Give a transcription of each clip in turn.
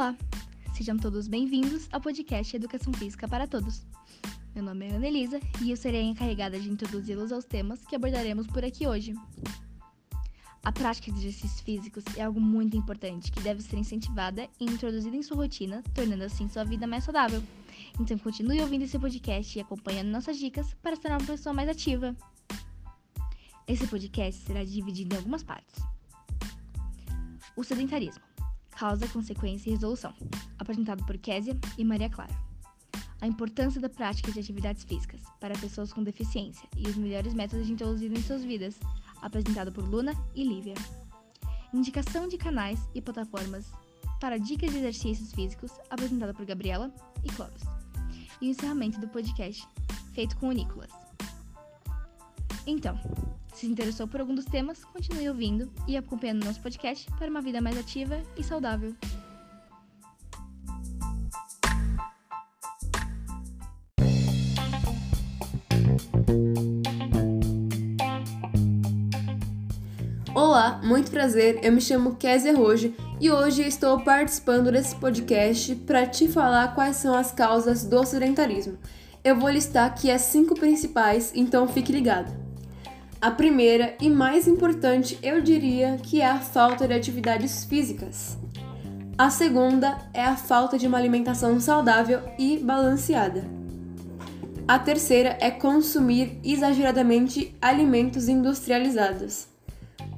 Olá, sejam todos bem-vindos ao podcast Educação Física para Todos. Meu nome é Ana Elisa e eu serei encarregada de introduzi-los aos temas que abordaremos por aqui hoje. A prática de exercícios físicos é algo muito importante que deve ser incentivada e introduzida em sua rotina, tornando assim sua vida mais saudável. Então continue ouvindo esse podcast e acompanhando nossas dicas para ser uma pessoa mais ativa. Esse podcast será dividido em algumas partes. O sedentarismo causa, consequência e resolução, apresentado por Késia e Maria Clara. A importância da prática de atividades físicas para pessoas com deficiência e os melhores métodos de introduzir em suas vidas, apresentado por Luna e Lívia. Indicação de canais e plataformas para dicas de exercícios físicos, apresentado por Gabriela e Clóvis. E o encerramento do podcast, feito com o Nicolas. Então, se interessou por algum dos temas, continue ouvindo e acompanhando nosso podcast para uma vida mais ativa e saudável. Olá, muito prazer. Eu me chamo Kézia Roge e hoje estou participando desse podcast para te falar quais são as causas do sedentarismo. Eu vou listar aqui as cinco principais, então fique ligado. A primeira e mais importante, eu diria que é a falta de atividades físicas. A segunda é a falta de uma alimentação saudável e balanceada. A terceira é consumir exageradamente alimentos industrializados.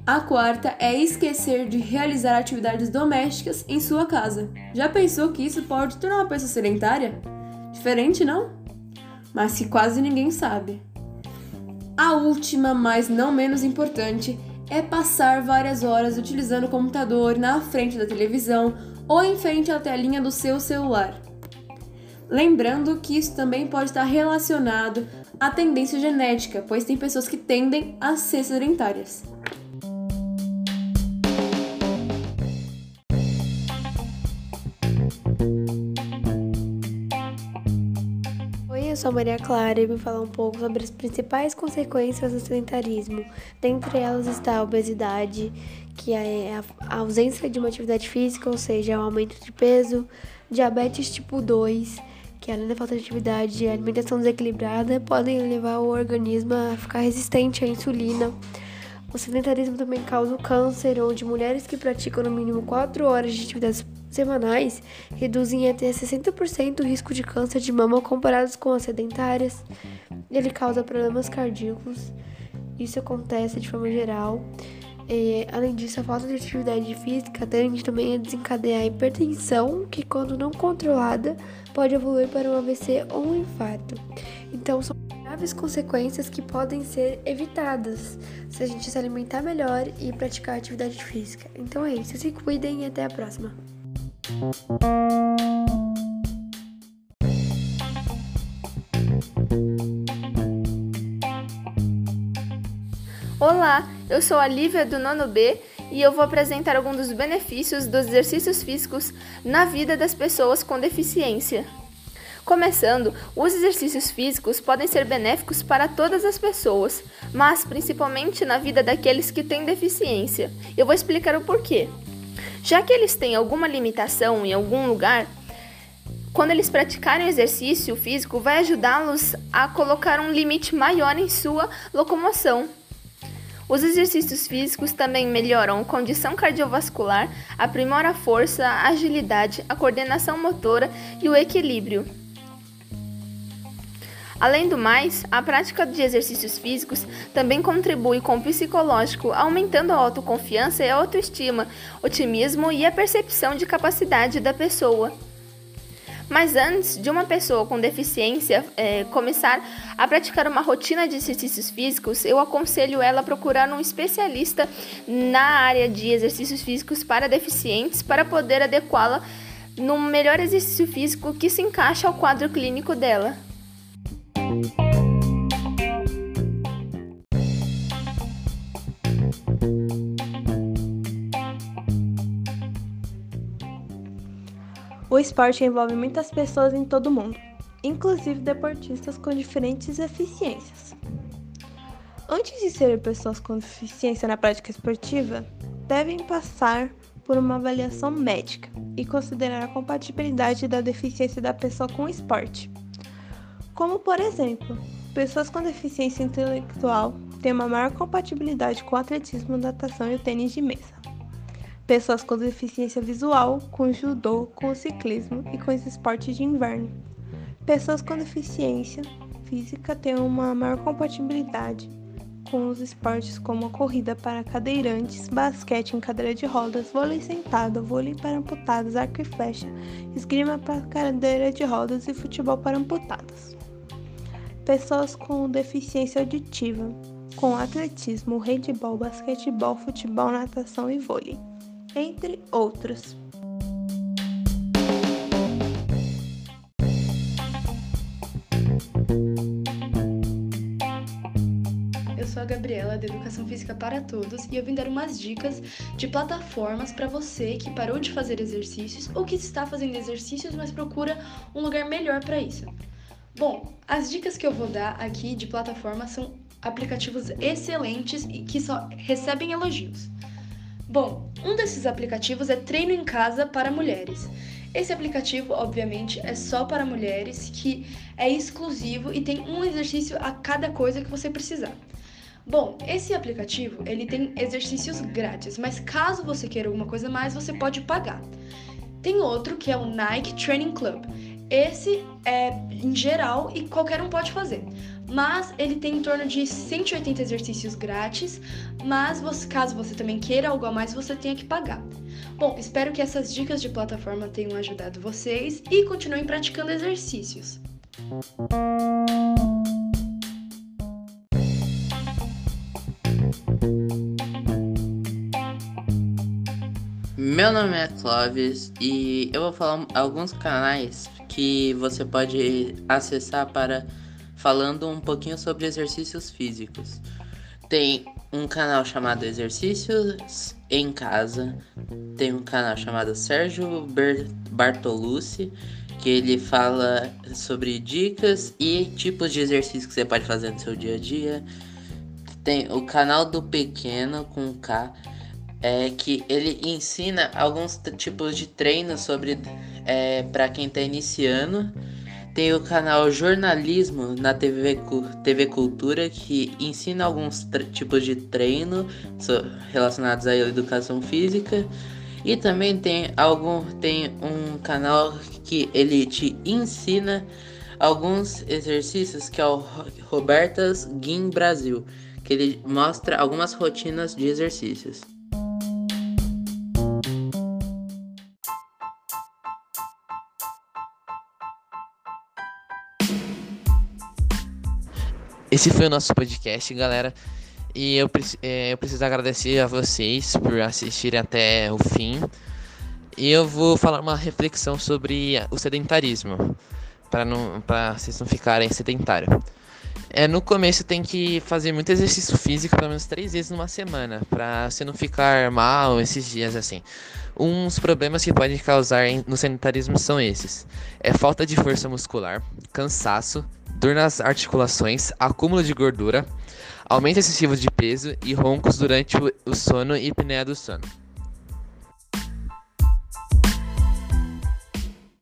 A quarta é esquecer de realizar atividades domésticas em sua casa. Já pensou que isso pode tornar uma pessoa sedentária? Diferente, não? Mas que quase ninguém sabe. A última, mas não menos importante, é passar várias horas utilizando o computador na frente da televisão ou em frente à telinha do seu celular. Lembrando que isso também pode estar relacionado à tendência genética, pois tem pessoas que tendem a ser sedentárias. Sou Maria Clara e vou falar um pouco sobre as principais consequências do sedentarismo. Dentre elas está a obesidade, que é a ausência de uma atividade física, ou seja, o aumento de peso, diabetes tipo 2, que além da falta de atividade e alimentação desequilibrada, podem levar o organismo a ficar resistente à insulina. O sedentarismo também causa o câncer, onde mulheres que praticam no mínimo 4 horas de atividades semanais reduzem até 60% o risco de câncer de mama comparados com as sedentárias. Ele causa problemas cardíacos. Isso acontece de forma geral. É, além disso, a falta de atividade física tende também a desencadear a hipertensão, que, quando não controlada, pode evoluir para um AVC ou um infarto. Então, são graves consequências que podem ser evitadas se a gente se alimentar melhor e praticar atividade física. Então é isso, se cuidem e até a próxima. Olá, eu sou a Lívia do nono B e eu vou apresentar alguns dos benefícios dos exercícios físicos na vida das pessoas com deficiência. Começando, os exercícios físicos podem ser benéficos para todas as pessoas, mas principalmente na vida daqueles que têm deficiência. Eu vou explicar o porquê. Já que eles têm alguma limitação em algum lugar, quando eles praticarem exercício físico, vai ajudá-los a colocar um limite maior em sua locomoção. Os exercícios físicos também melhoram a condição cardiovascular, aprimora a força, a agilidade, a coordenação motora e o equilíbrio. Além do mais, a prática de exercícios físicos também contribui com o psicológico, aumentando a autoconfiança e a autoestima, otimismo e a percepção de capacidade da pessoa. Mas antes de uma pessoa com deficiência é, começar a praticar uma rotina de exercícios físicos, eu aconselho ela a procurar um especialista na área de exercícios físicos para deficientes para poder adequá-la no melhor exercício físico que se encaixa ao quadro clínico dela. O esporte envolve muitas pessoas em todo o mundo, inclusive deportistas com diferentes deficiências. Antes de ser pessoas com deficiência na prática esportiva, devem passar por uma avaliação médica e considerar a compatibilidade da deficiência da pessoa com o esporte. Como, por exemplo, pessoas com deficiência intelectual têm uma maior compatibilidade com o atletismo, natação e o tênis de mesa. Pessoas com deficiência visual com judô, com ciclismo e com os esportes de inverno. Pessoas com deficiência física têm uma maior compatibilidade com os esportes como a corrida para cadeirantes, basquete em cadeira de rodas, vôlei sentado, vôlei para amputados, arco e flecha, esgrima para cadeira de rodas e futebol para amputados. Pessoas com deficiência auditiva, com atletismo, handebol, basquetebol, futebol, natação e vôlei, entre outros. sou a Gabriela, da Educação Física para Todos, e eu vim dar umas dicas de plataformas para você que parou de fazer exercícios ou que está fazendo exercícios, mas procura um lugar melhor para isso. Bom, as dicas que eu vou dar aqui de plataforma são aplicativos excelentes e que só recebem elogios. Bom, um desses aplicativos é Treino em Casa para Mulheres. Esse aplicativo, obviamente, é só para mulheres, que é exclusivo e tem um exercício a cada coisa que você precisar. Bom, esse aplicativo ele tem exercícios grátis, mas caso você queira alguma coisa mais, você pode pagar. Tem outro que é o Nike Training Club. Esse é em geral e qualquer um pode fazer. Mas ele tem em torno de 180 exercícios grátis, mas você, caso você também queira algo a mais, você tenha que pagar. Bom, espero que essas dicas de plataforma tenham ajudado vocês e continuem praticando exercícios. Meu nome é Clóvis e eu vou falar alguns canais que você pode acessar para falando um pouquinho sobre exercícios físicos. Tem um canal chamado Exercícios em Casa, tem um canal chamado Sérgio Bartolucci, que ele fala sobre dicas e tipos de exercícios que você pode fazer no seu dia a dia. Tem o canal do Pequeno com K, é que ele ensina alguns tipos de treinos sobre é, para quem está iniciando. Tem o canal Jornalismo na TV, TV Cultura que ensina alguns tipos de treino relacionados à educação física. E também tem algum tem um canal que ele te ensina alguns exercícios que é o Robertas Guim Brasil, que ele mostra algumas rotinas de exercícios. Esse foi o nosso podcast, galera. E eu, é, eu preciso agradecer a vocês por assistirem até o fim. E eu vou falar uma reflexão sobre o sedentarismo, para vocês não ficarem sedentários. É, no começo tem que fazer muito exercício físico, pelo menos três vezes numa semana, para você não ficar mal esses dias assim. Uns problemas que podem causar no sedentarismo são esses: é falta de força muscular, cansaço, dor nas articulações, acúmulo de gordura, aumento excessivo de peso e roncos durante o sono e apneia do sono.